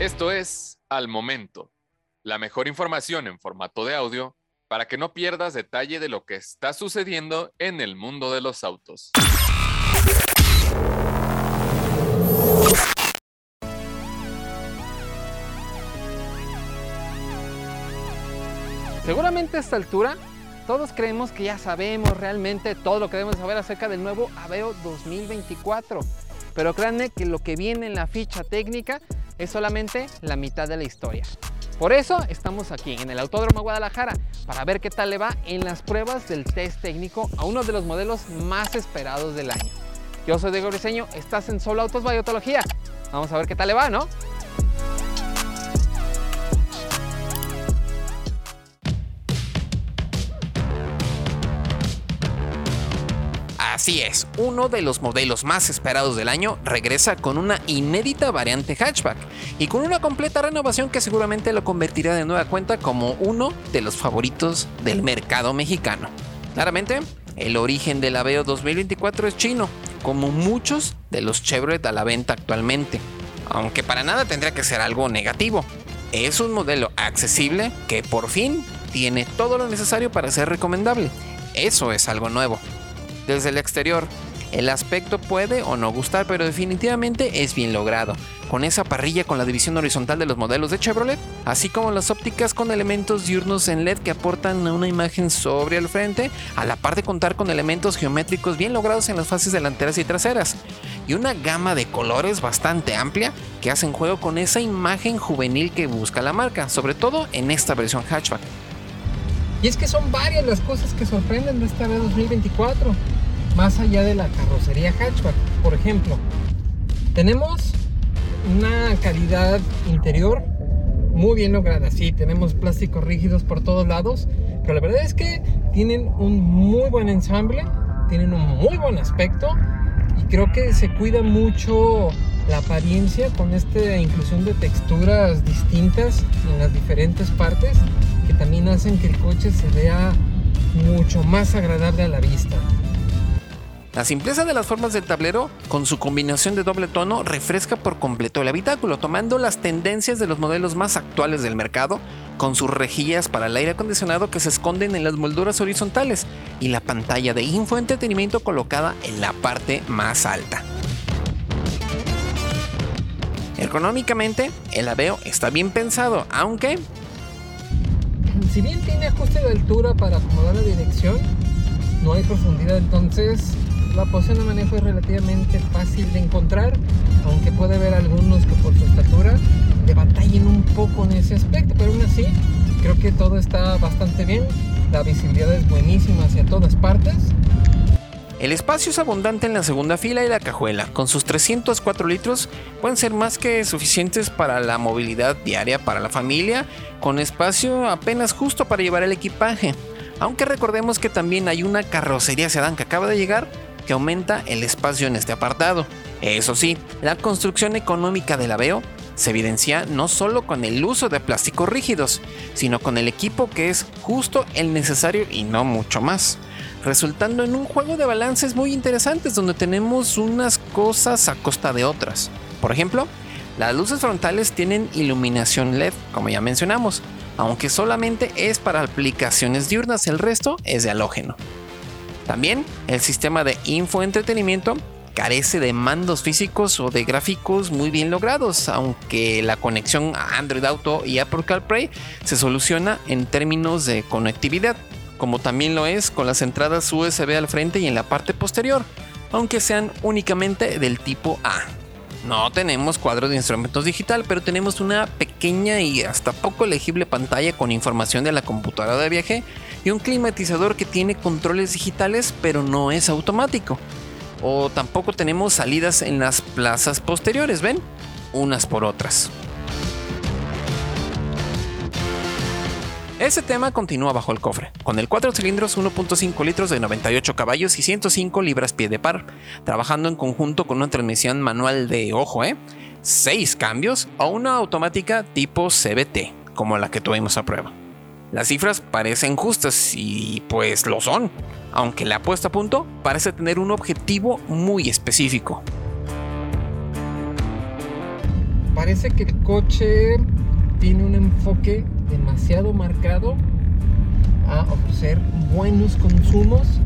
Esto es Al Momento, la mejor información en formato de audio para que no pierdas detalle de lo que está sucediendo en el mundo de los autos. Seguramente a esta altura todos creemos que ya sabemos realmente todo lo que debemos saber acerca del nuevo Aveo 2024. Pero créanme que lo que viene en la ficha técnica es solamente la mitad de la historia. Por eso estamos aquí en el Autódromo Guadalajara para ver qué tal le va en las pruebas del test técnico a uno de los modelos más esperados del año. Yo soy Diego Briseño, estás en Solo Autos Biotología. Vamos a ver qué tal le va, ¿no? Así es, uno de los modelos más esperados del año regresa con una inédita variante hatchback y con una completa renovación que seguramente lo convertirá de nueva cuenta como uno de los favoritos del mercado mexicano. Claramente, el origen del Aveo 2024 es chino, como muchos de los Chevrolet a la venta actualmente, aunque para nada tendría que ser algo negativo. Es un modelo accesible que por fin tiene todo lo necesario para ser recomendable. Eso es algo nuevo desde el exterior. El aspecto puede o no gustar, pero definitivamente es bien logrado, con esa parrilla con la división horizontal de los modelos de Chevrolet, así como las ópticas con elementos diurnos en LED que aportan una imagen sobre el frente, a la par de contar con elementos geométricos bien logrados en las fases delanteras y traseras, y una gama de colores bastante amplia que hacen juego con esa imagen juvenil que busca la marca, sobre todo en esta versión hatchback. Y es que son varias las cosas que sorprenden de esta v 2024 más allá de la carrocería hatchback. Por ejemplo, tenemos una calidad interior muy bien lograda. Sí, tenemos plásticos rígidos por todos lados, pero la verdad es que tienen un muy buen ensamble, tienen un muy buen aspecto y creo que se cuida mucho la apariencia con esta inclusión de texturas distintas en las diferentes partes también hacen que el coche se vea mucho más agradable a la vista. La simpleza de las formas del tablero, con su combinación de doble tono, refresca por completo el habitáculo, tomando las tendencias de los modelos más actuales del mercado, con sus rejillas para el aire acondicionado que se esconden en las molduras horizontales y la pantalla de infoentretenimiento colocada en la parte más alta. Ergonómicamente, el Aveo está bien pensado, aunque... Si bien tiene ajuste de altura para acomodar la dirección, no hay profundidad, entonces la posición de manejo es relativamente fácil de encontrar, aunque puede haber algunos que por su estatura le batallen un poco en ese aspecto, pero aún así creo que todo está bastante bien, la visibilidad es buenísima hacia todas partes. El espacio es abundante en la segunda fila y la cajuela. Con sus 304 litros pueden ser más que suficientes para la movilidad diaria para la familia, con espacio apenas justo para llevar el equipaje. Aunque recordemos que también hay una carrocería sedán que acaba de llegar que aumenta el espacio en este apartado. Eso sí, la construcción económica del Aveo se evidencia no solo con el uso de plásticos rígidos, sino con el equipo que es justo el necesario y no mucho más, resultando en un juego de balances muy interesantes donde tenemos unas cosas a costa de otras. Por ejemplo, las luces frontales tienen iluminación LED, como ya mencionamos, aunque solamente es para aplicaciones diurnas, el resto es de halógeno. También el sistema de infoentretenimiento carece de mandos físicos o de gráficos muy bien logrados, aunque la conexión a Android Auto y Apple CarPlay se soluciona en términos de conectividad, como también lo es con las entradas USB al frente y en la parte posterior, aunque sean únicamente del tipo A. No tenemos cuadro de instrumentos digital, pero tenemos una pequeña y hasta poco legible pantalla con información de la computadora de viaje y un climatizador que tiene controles digitales pero no es automático. O tampoco tenemos salidas en las plazas posteriores, ¿ven? Unas por otras. Ese tema continúa bajo el cofre, con el 4 cilindros 1.5 litros de 98 caballos y 105 libras pie de par, trabajando en conjunto con una transmisión manual de ojo, ¿eh? 6 cambios o una automática tipo CBT, como la que tuvimos a prueba. Las cifras parecen justas y pues lo son, aunque la puesta a punto parece tener un objetivo muy específico. parece que el coche tiene un enfoque demasiado marcado a ofrecer buenos consumos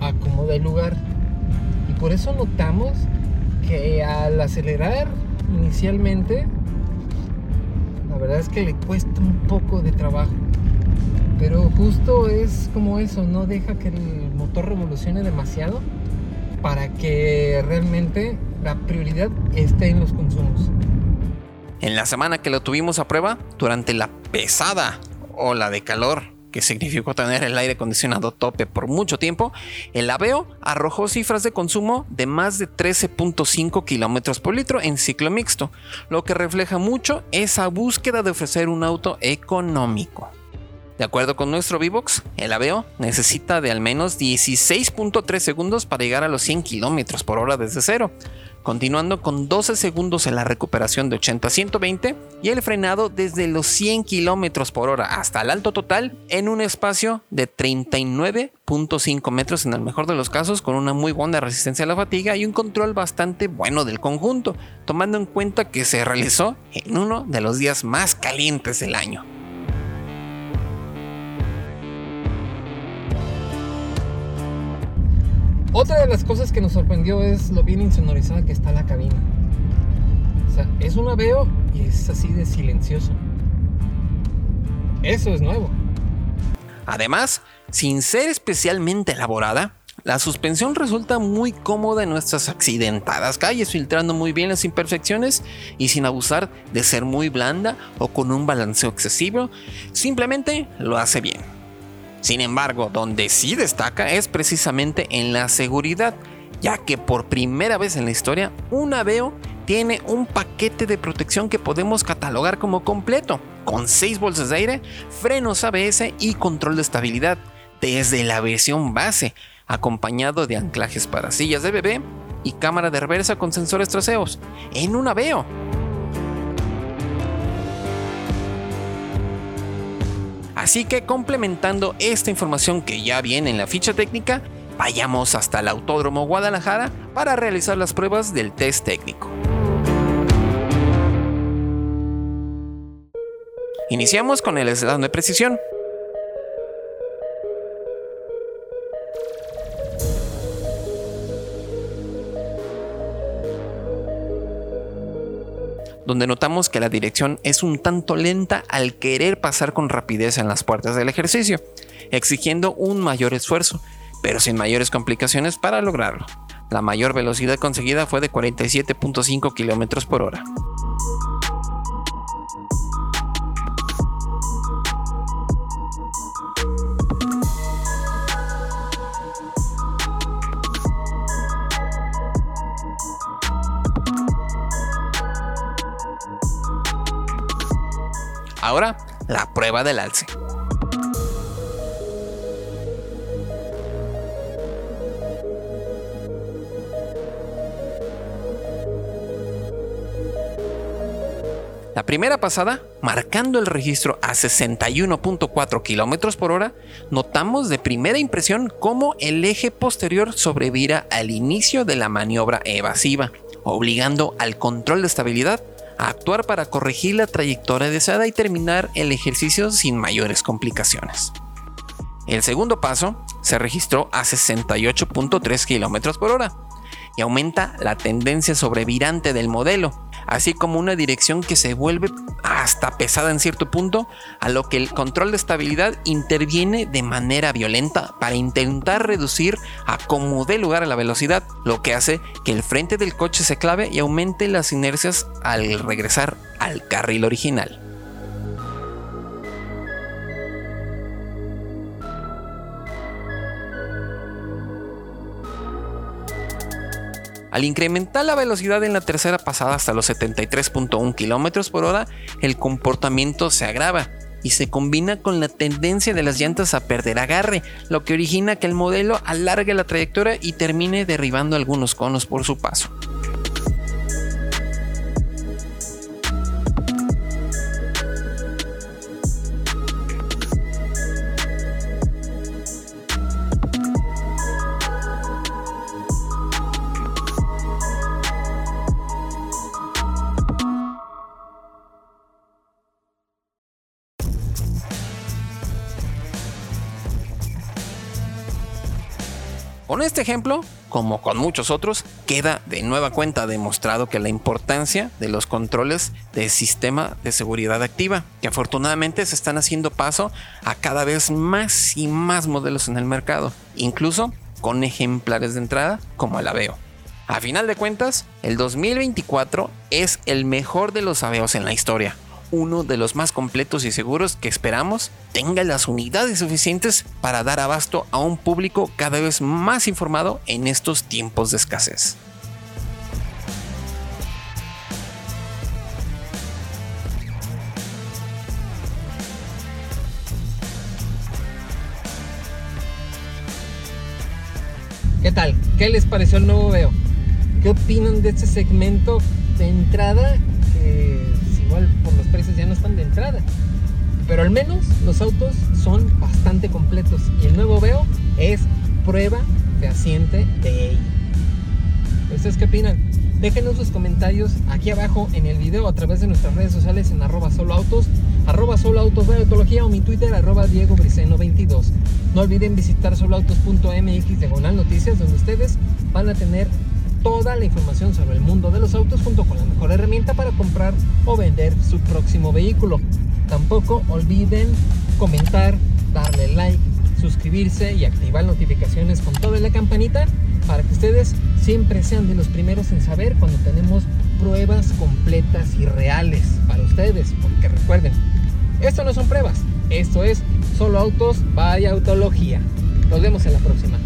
a como de lugar. Y por eso notamos que al acelerar inicialmente, la verdad es que le cuesta un poco de trabajo. Pero justo es como eso, no deja que el motor revolucione demasiado para que realmente la prioridad esté en los consumos. En la semana que lo tuvimos a prueba, durante la pesada ola de calor que significó tener el aire acondicionado tope por mucho tiempo, el Aveo arrojó cifras de consumo de más de 13.5 kilómetros por litro en ciclo mixto, lo que refleja mucho esa búsqueda de ofrecer un auto económico. De acuerdo con nuestro Vivox, el Aveo necesita de al menos 16.3 segundos para llegar a los 100 km por hora desde cero, continuando con 12 segundos en la recuperación de 80 a 120 y el frenado desde los 100 km por hora hasta el alto total en un espacio de 39.5 metros en el mejor de los casos con una muy buena resistencia a la fatiga y un control bastante bueno del conjunto, tomando en cuenta que se realizó en uno de los días más calientes del año. Otra de las cosas que nos sorprendió es lo bien insonorizada que está la cabina. O sea, es un Aveo y es así de silencioso. Eso es nuevo. Además, sin ser especialmente elaborada, la suspensión resulta muy cómoda en nuestras accidentadas calles, filtrando muy bien las imperfecciones y sin abusar de ser muy blanda o con un balanceo excesivo, simplemente lo hace bien. Sin embargo, donde sí destaca es precisamente en la seguridad, ya que por primera vez en la historia, un Aveo tiene un paquete de protección que podemos catalogar como completo, con 6 bolsas de aire, frenos ABS y control de estabilidad, desde la versión base, acompañado de anclajes para sillas de bebé y cámara de reversa con sensores traseros, en un Aveo. Así que complementando esta información que ya viene en la ficha técnica, vayamos hasta el Autódromo Guadalajara para realizar las pruebas del test técnico. Iniciamos con el slalom de precisión. Donde notamos que la dirección es un tanto lenta al querer pasar con rapidez en las puertas del ejercicio, exigiendo un mayor esfuerzo, pero sin mayores complicaciones para lograrlo. La mayor velocidad conseguida fue de 47.5 km por hora. Ahora, la prueba del alce. La primera pasada, marcando el registro a 61.4 km por hora, notamos de primera impresión cómo el eje posterior sobrevira al inicio de la maniobra evasiva, obligando al control de estabilidad actuar para corregir la trayectoria deseada y terminar el ejercicio sin mayores complicaciones. El segundo paso se registró a 68.3 km por hora y aumenta la tendencia sobrevirante del modelo, así como una dirección que se vuelve hasta pesada en cierto punto, a lo que el control de estabilidad interviene de manera violenta para intentar reducir a como dé lugar a la velocidad, lo que hace que el frente del coche se clave y aumente las inercias al regresar al carril original. Al incrementar la velocidad en la tercera pasada hasta los 73.1 km por hora, el comportamiento se agrava y se combina con la tendencia de las llantas a perder agarre, lo que origina que el modelo alargue la trayectoria y termine derribando algunos conos por su paso. Con este ejemplo, como con muchos otros, queda de nueva cuenta demostrado que la importancia de los controles del sistema de seguridad activa, que afortunadamente se están haciendo paso a cada vez más y más modelos en el mercado, incluso con ejemplares de entrada como el Aveo. A final de cuentas, el 2024 es el mejor de los Aveos en la historia, uno de los más completos y seguros que esperamos tenga las unidades suficientes para dar abasto a un público cada vez más informado en estos tiempos de escasez. ¿Qué tal? ¿Qué les pareció el nuevo Veo? ¿Qué opinan de este segmento de entrada igual por los precios ya no están de entrada. Pero al menos los autos son bastante completos y el nuevo Veo es prueba fehaciente de ello. ¿Ustedes qué opinan? Déjenos sus comentarios aquí abajo en el video a través de nuestras redes sociales en arroba soloautos, arroba soloautos de autología o mi Twitter arroba Diego Briceno 22. No olviden visitar soloautos.mx diagonal noticias donde ustedes van a tener toda la información sobre el mundo de los autos junto con la mejor herramienta para comprar o vender su próximo vehículo. Tampoco olviden comentar, darle like, suscribirse y activar notificaciones con toda la campanita para que ustedes siempre sean de los primeros en saber cuando tenemos pruebas completas y reales para ustedes. Porque recuerden, esto no son pruebas, esto es solo autos, vaya autología. Nos vemos en la próxima.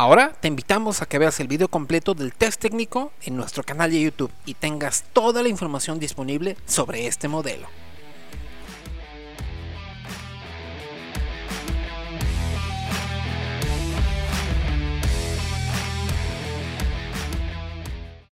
Ahora te invitamos a que veas el video completo del test técnico en nuestro canal de YouTube y tengas toda la información disponible sobre este modelo.